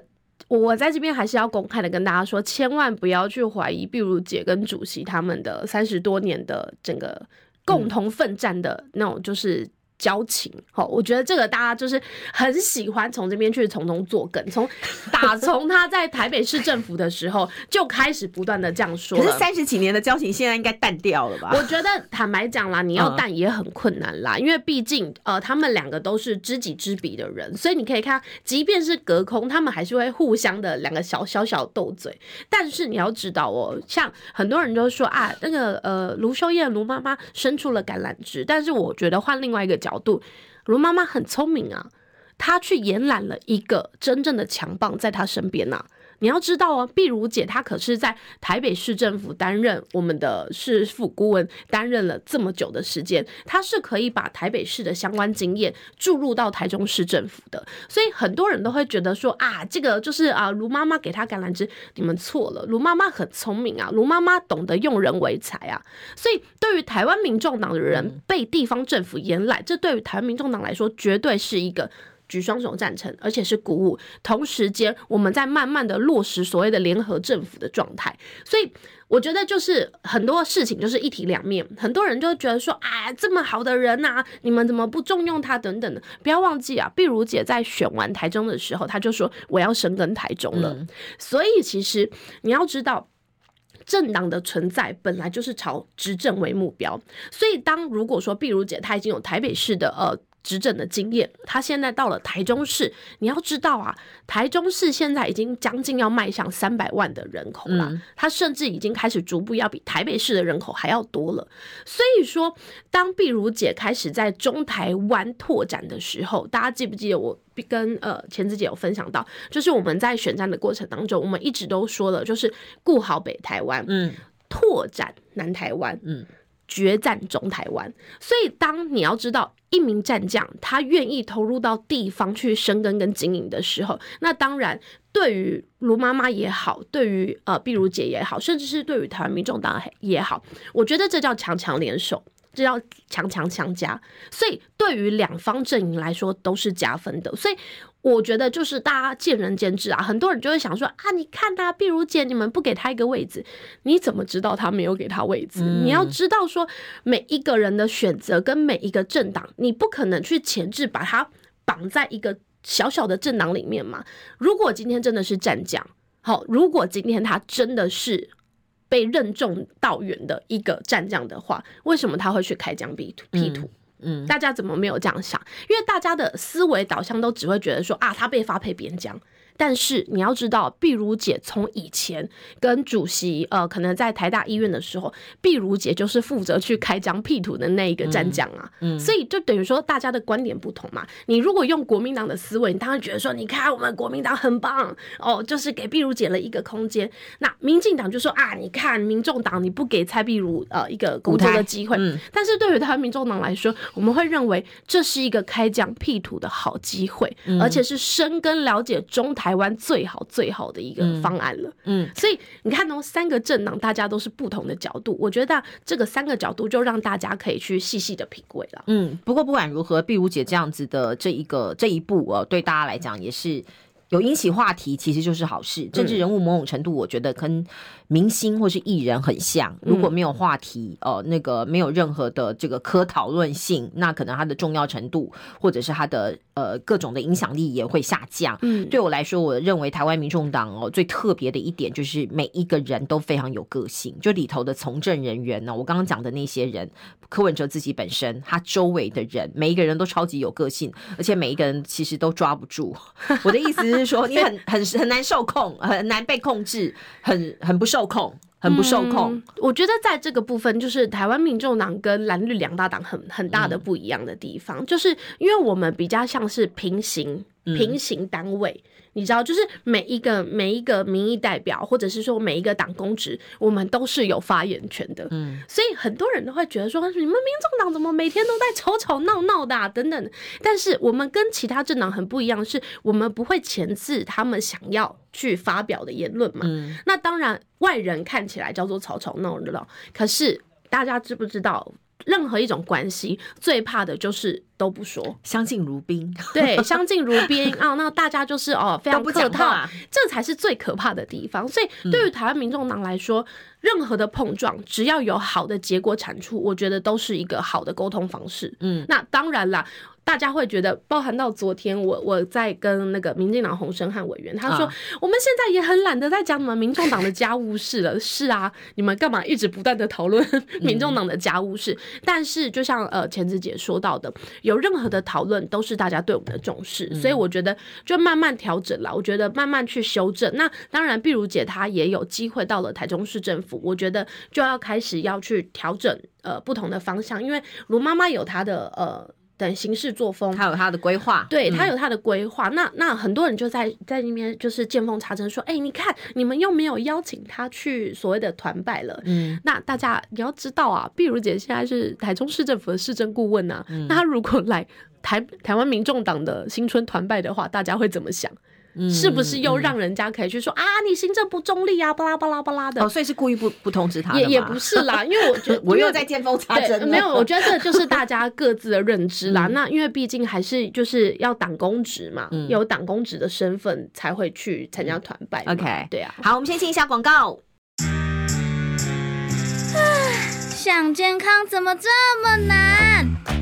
我在这边还是要公开的跟大家说，千万不要去怀疑比如姐跟主席他们的三十多年的整个共同奋战的那种就是。交情，好，我觉得这个大家就是很喜欢从这边去从中作梗，从打从他在台北市政府的时候就开始不断的这样说。可是三十几年的交情现在应该淡掉了吧？我觉得坦白讲啦，你要淡也很困难啦，因为毕竟呃他们两个都是知己知彼的人，所以你可以看，即便是隔空，他们还是会互相的两个小小小斗嘴。但是你要知道哦，像很多人都说啊，那个呃卢秀燕卢妈妈伸出了橄榄枝，但是我觉得换另外一个角度。角度，罗妈妈很聪明啊，她去延揽了一个真正的强棒在她身边呐、你要知道哦，碧如姐她可是在台北市政府担任我们的市府顾问，担任了这么久的时间，她是可以把台北市的相关经验注入到台中市政府的。所以很多人都会觉得说啊，这个就是啊，卢妈妈给她橄榄枝，你们错了。卢妈妈很聪明啊，卢妈妈懂得用人为才啊。所以对于台湾民众党的人被地方政府延揽，这对于台湾民众党来说，绝对是一个。举双手赞成，而且是鼓舞。同时间，我们在慢慢的落实所谓的联合政府的状态。所以，我觉得就是很多事情就是一体两面。很多人就觉得说，啊，这么好的人呐、啊，你们怎么不重用他？等等的。不要忘记啊，碧如姐在选完台中的时候，她就说我要深耕台中了。嗯、所以，其实你要知道，政党的存在本来就是朝执政为目标。所以，当如果说碧如姐她已经有台北市的呃。执政的经验，他现在到了台中市，你要知道啊，台中市现在已经将近要迈向三百万的人口了，他甚至已经开始逐步要比台北市的人口还要多了。所以说，当碧如姐开始在中台湾拓展的时候，大家记不记得我跟呃钱子姐有分享到，就是我们在选战的过程当中，我们一直都说了，就是顾好北台湾，嗯，拓展南台湾，嗯。决战中台湾，所以当你要知道一名战将他愿意投入到地方去深耕跟经营的时候，那当然对于卢妈妈也好，对于呃毕如姐也好，甚至是对于台湾民众党也好，我觉得这叫强强联手。这叫强强强加，所以对于两方阵营来说都是加分的。所以我觉得就是大家见仁见智啊。很多人就会想说啊，你看他，碧如姐，你们不给他一个位置，你怎么知道他没有给他位置？你要知道说每一个人的选择跟每一个政党，你不可能去前置把他绑在一个小小的政党里面嘛。如果今天真的是战将，好，如果今天他真的是。被任重道远的一个战将的话，为什么他会去开疆辟土？辟土？嗯，大家怎么没有这样想？因为大家的思维导向都只会觉得说啊，他被发配边疆。但是你要知道，碧如姐从以前跟主席呃，可能在台大医院的时候，碧如姐就是负责去开疆辟土的那一个战将啊。嗯，所以就等于说大家的观点不同嘛。你如果用国民党的思维，你当然觉得说，你看我们国民党很棒哦，就是给碧如姐了一个空间。那民进党就说啊，你看民众党你不给蔡碧如呃一个工作的机会。嗯，但是对于台湾民众党来说，我们会认为这是一个开疆辟土的好机会，而且是深耕了解中台。台湾最好最好的一个方案了，嗯，嗯，所以你看哦，三个政党大家都是不同的角度，我觉得这个三个角度就让大家可以去细细的品味了，嗯。不过不管如何，碧如姐这样子的这一个这一步哦，对大家来讲也是有引起话题，其实就是好事。政治人物某种程度，我觉得跟明星或是艺人很像，如果没有话题，呃，那个没有任何的这个可讨论性，那可能它的重要程度或者是它的呃各种的影响力也会下降。嗯，对我来说，我认为台湾民众党哦最特别的一点就是每一个人都非常有个性，就里头的从政人员呢，我刚刚讲的那些人，柯文哲自己本身，他周围的人，每一个人都超级有个性，而且每一个人其实都抓不住。我的意思是说，你很很很难受控，很难被控制，很很不受。受控，很不受控。嗯，我觉得在这个部分，就是台湾民众党跟蓝绿两大党很很大的不一样的地方，嗯，就是因为我们比较像是平行平行单位。你知道，就是每一个每一个民意代表，或者是说每一个党公职，我们都是有发言权的。嗯，所以很多人都会觉得说，你们民众党怎么每天都在吵吵闹闹的啊？等等。但是我们跟其他政党很不一样，是我们不会前置他们想要去发表的言论嘛。嗯，那当然外人看起来叫做吵吵闹闹，可是大家知不知道？任何一种关系，最怕的就是都不说，相敬如宾。对，相敬如宾啊，那大家就是哦，非常客套，这才是最可怕的地方。所以，对于台湾民众党来说，嗯，任何的碰撞，只要有好的结果产出，我觉得都是一个好的沟通方式。嗯，那当然啦。大家会觉得，包含到昨天我我在跟那个民进党洪生汉委员，他说、啊、我们现在也很懒得再讲你们民众党的家务事了。是啊，你们干嘛一直不断的讨论 民众党的家务事？嗯、但是就像呃钱子姐说到的，有任何的讨论都是大家对我们的重视，嗯、所以我觉得就慢慢调整了。我觉得慢慢去修正。那当然，碧如姐她也有机会到了台中市政府，我觉得就要开始要去调整呃不同的方向，因为卢妈妈有她的呃。等行事作风，他有他的规划，对他有他的规划。嗯、那那很多人就在在那边就是见缝插针说，哎、欸，你看你们又没有邀请他去所谓的团拜了。嗯，那大家你要知道啊，碧如姐现在是台中市政府的市政顾问啊。嗯、那他如果来台台湾民众党的新春团拜的话，大家会怎么想？是不是又让人家可以去说、嗯、啊？你行政不中立啊，巴拉巴拉巴拉的。哦，所以是故意不不通知他的。也也不是啦，因为我觉得 我又在见缝插针。没有，我觉得这就是大家各自的认知啦。嗯、那因为毕竟还是就是要党公职嘛，嗯、有党公职的身份才会去参加团拜。OK，对啊。好，我们先进一下广告。想健康怎么这么难？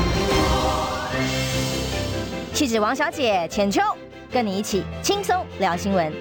气质王小姐浅秋。跟你一起轻松聊新闻。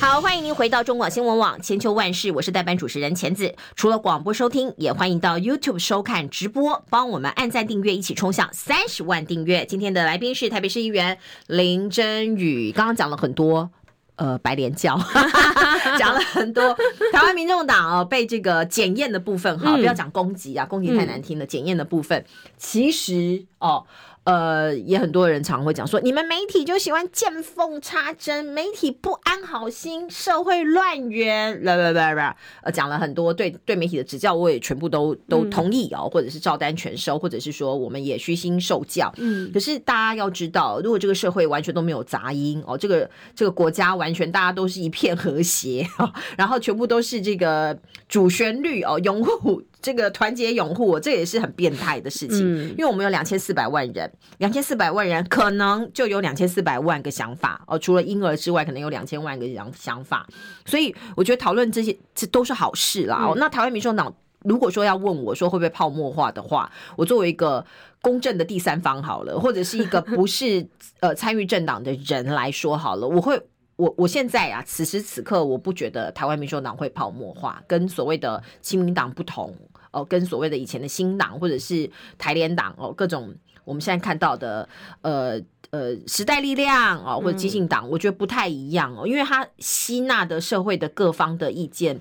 好，欢迎您回到中广新闻网千秋万世，我是代班主持人钱子。除了广播收听，也欢迎到 YouTube 收看直播，帮我们按赞订阅，一起冲向三十万订阅。今天的来宾是台北市议员林真宇，刚刚讲了很多。呃，白莲教 讲了很多台湾民众党哦，被这个检验的部分哈，不要讲攻击啊，攻击太难听了。检验的部分其实哦。呃，也很多人常会讲说，你们媒体就喜欢见缝插针，媒体不安好心，社会乱源，啦啦啦啦，呃，讲了很多对对媒体的指教，我也全部都都同意哦，或者是照单全收，或者是说我们也虚心受教。嗯，可是大家要知道，如果这个社会完全都没有杂音哦，这个这个国家完全大家都是一片和谐，然后全部都是这个主旋律哦，拥护这个团结拥护，这也是很变态的事情。嗯、因为我们有两千四百万人，两千四百万人可能就有两千四百万个想法哦。除了婴儿之外，可能有两千万个想想法。所以我觉得讨论这些这都是好事啦。哦，那台湾民众党如果说要问我说会不会泡沫化的话，我作为一个公正的第三方好了，或者是一个不是呃参与政党的人来说好了，我会。我我现在啊，此时此刻，我不觉得台湾民众党会泡沫化，跟所谓的亲民党不同哦，跟所谓的以前的新党或者是台联党哦，各种我们现在看到的呃呃时代力量哦或者激进党，嗯、我觉得不太一样哦，因为它吸纳的社会的各方的意见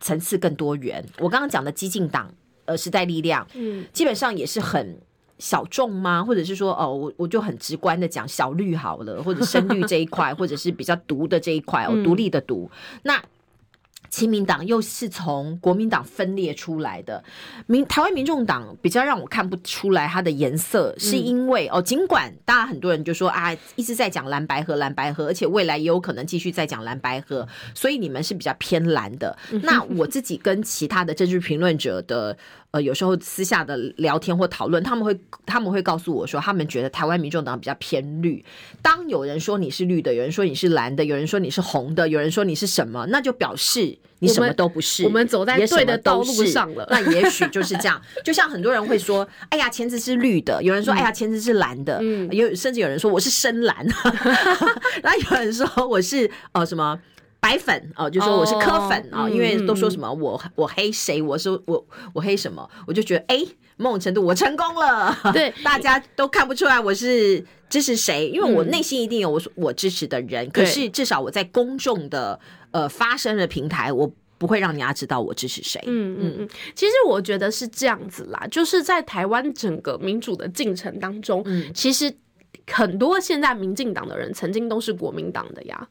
层次更多元。我刚刚讲的激进党呃时代力量，嗯，基本上也是很。小众吗？或者是说，哦，我我就很直观的讲小绿好了，或者深绿这一块，或者是比较独的这一块，哦，独立的独，那。亲民党又是从国民党分裂出来的，民台湾民众党比较让我看不出来它的颜色，是因为、嗯、哦，尽管大家很多人就说啊，一直在讲蓝白和蓝白河，而且未来也有可能继续再讲蓝白河，所以你们是比较偏蓝的。那我自己跟其他的政治评论者的呃，有时候私下的聊天或讨论，他们会他们会告诉我说，他们觉得台湾民众党比较偏绿。当有人说你是绿的，有人说你是蓝的，有人说你是红的，有人说你是什么，那就表示。你什么都不是，我们走在对的道路上了。那也许就是这样，就像很多人会说：“哎呀，前子是绿的。”有人说：“哎呀，前子是蓝的。”嗯，有甚至有人说：“我是深蓝。”然后有人说：“我是呃什么白粉哦，就说我是科粉啊，因为都说什么我我黑谁，我是我我黑什么，我就觉得哎，某种程度我成功了。对，大家都看不出来我是支持谁，因为我内心一定有我我支持的人。可是至少我在公众的。呃，发声的平台，我不会让人家知道我支持谁。嗯嗯嗯，其实我觉得是这样子啦，就是在台湾整个民主的进程当中，嗯，其实很多现在民进党的人曾经都是国民党的呀。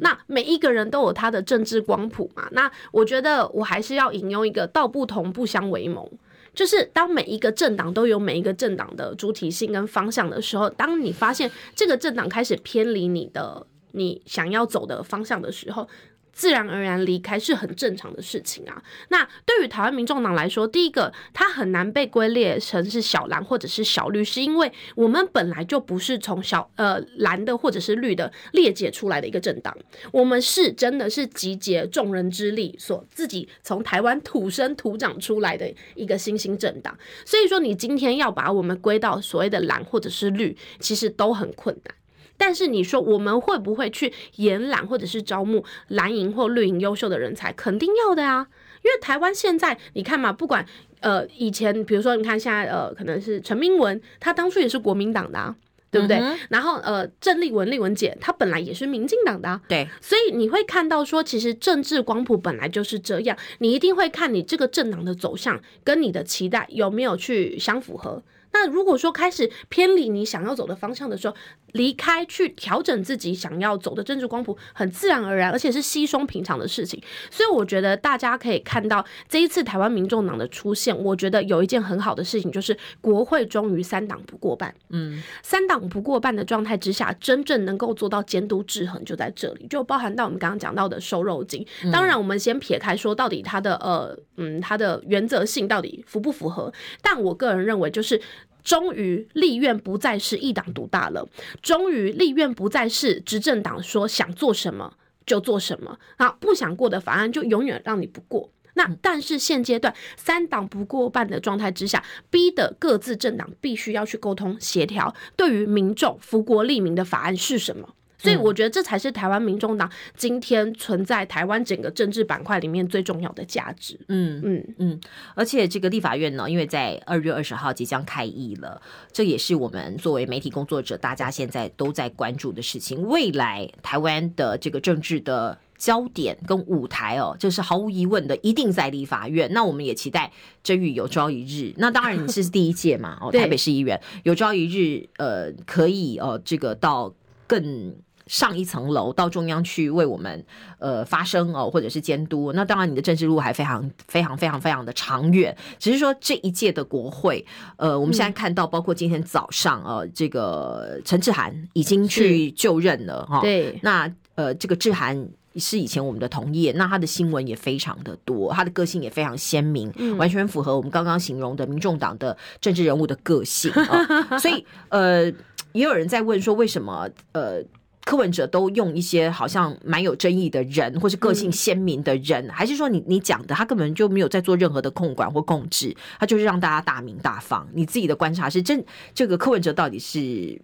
那每一个人都有他的政治光谱嘛。那我觉得我还是要引用一个“道不同，不相为谋”，就是当每一个政党都有每一个政党的主体性跟方向的时候，当你发现这个政党开始偏离你的你想要走的方向的时候，自然而然离开是很正常的事情啊。那对于台湾民众党来说，第一个，它很难被归列成是小蓝或者是小绿，是因为我们本来就不是从小呃蓝的或者是绿的裂解出来的一个政党，我们是真的是集结众人之力所自己从台湾土生土长出来的一个新兴政党。所以说，你今天要把我们归到所谓的蓝或者是绿，其实都很困难。但是你说我们会不会去延揽或者是招募蓝营或绿营优秀的人才？肯定要的啊，因为台湾现在你看嘛，不管呃以前，比如说你看现在呃可能是陈明文，他当初也是国民党的啊，对不对？嗯、然后呃郑丽文丽文姐，她本来也是民进党的啊，对，所以你会看到说，其实政治光谱本来就是这样，你一定会看你这个政党的走向跟你的期待有没有去相符合。那如果说开始偏离你想要走的方向的时候，离开去调整自己想要走的政治光谱，很自然而然，而且是稀松平常的事情。所以我觉得大家可以看到这一次台湾民众党的出现，我觉得有一件很好的事情，就是国会终于三党不过半。嗯，三党不过半的状态之下，真正能够做到监督制衡就在这里，就包含到我们刚刚讲到的瘦肉精。当然，我们先撇开说到底它的呃嗯它的原则性到底符不符合，但我个人认为就是。终于立院不再是一党独大了，终于立院不再是执政党说想做什么就做什么，啊，不想过的法案就永远让你不过。那但是现阶段三党不过半的状态之下，逼的各自政党必须要去沟通协调，对于民众福国利民的法案是什么？所以我觉得这才是台湾民众党今天存在台湾整个政治板块里面最重要的价值。嗯嗯嗯，而且这个立法院呢，因为在二月二十号即将开议了，这也是我们作为媒体工作者，大家现在都在关注的事情。未来台湾的这个政治的焦点跟舞台哦，这是毫无疑问的，一定在立法院。那我们也期待终于有朝一日，那当然你是第一届嘛，哦，台北市议员有朝一日，呃，可以呃，这个到更。上一层楼到中央去为我们呃发声哦，或者是监督。那当然，你的政治路还非常非常非常非常的长远。只是说这一届的国会，呃，我们现在看到，包括今天早上呃，这个陈志涵已经去就任了哈。对，那呃，这个志涵是以前我们的同业，那他的新闻也非常的多，他的个性也非常鲜明，嗯、完全符合我们刚刚形容的民众党的政治人物的个性啊。所以呃，也有人在问说，为什么呃？柯文哲都用一些好像蛮有争议的人，或是个性鲜明的人，嗯、还是说你你讲的他根本就没有在做任何的控管或控制，他就是让大家大名大放。你自己的观察是，这这个柯文哲到底是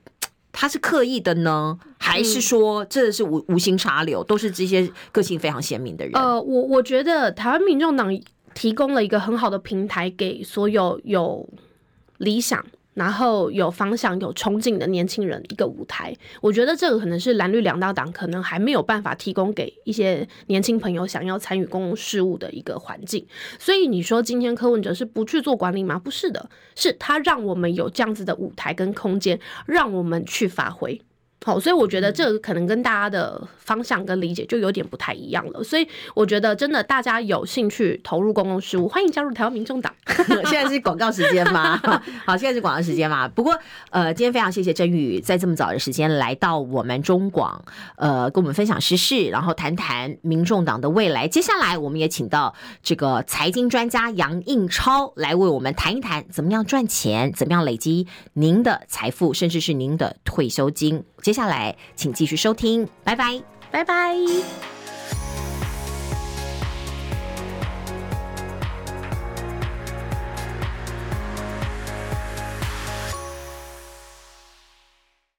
他是刻意的呢，还是说这是无无心插柳，都是这些个性非常鲜明的人？呃，我我觉得台湾民众党提供了一个很好的平台给所有有理想。然后有方向、有憧憬的年轻人一个舞台，我觉得这个可能是蓝绿两大党可能还没有办法提供给一些年轻朋友想要参与公共事务的一个环境。所以你说今天柯文哲是不去做管理吗？不是的，是他让我们有这样子的舞台跟空间，让我们去发挥。好，所以我觉得这个可能跟大家的方向跟理解就有点不太一样了。所以我觉得真的大家有兴趣投入公共事务，欢迎加入台湾民众党。现在是广告时间吗？好，现在是广告时间嘛。不过呃，今天非常谢谢祯宇在这么早的时间来到我们中广，呃，跟我们分享时事，然后谈谈民众党的未来。接下来我们也请到这个财经专家杨应超来为我们谈一谈怎么样赚钱，怎么样累积您的财富，甚至是您的退休金。接下来，请继续收听，拜拜，拜拜。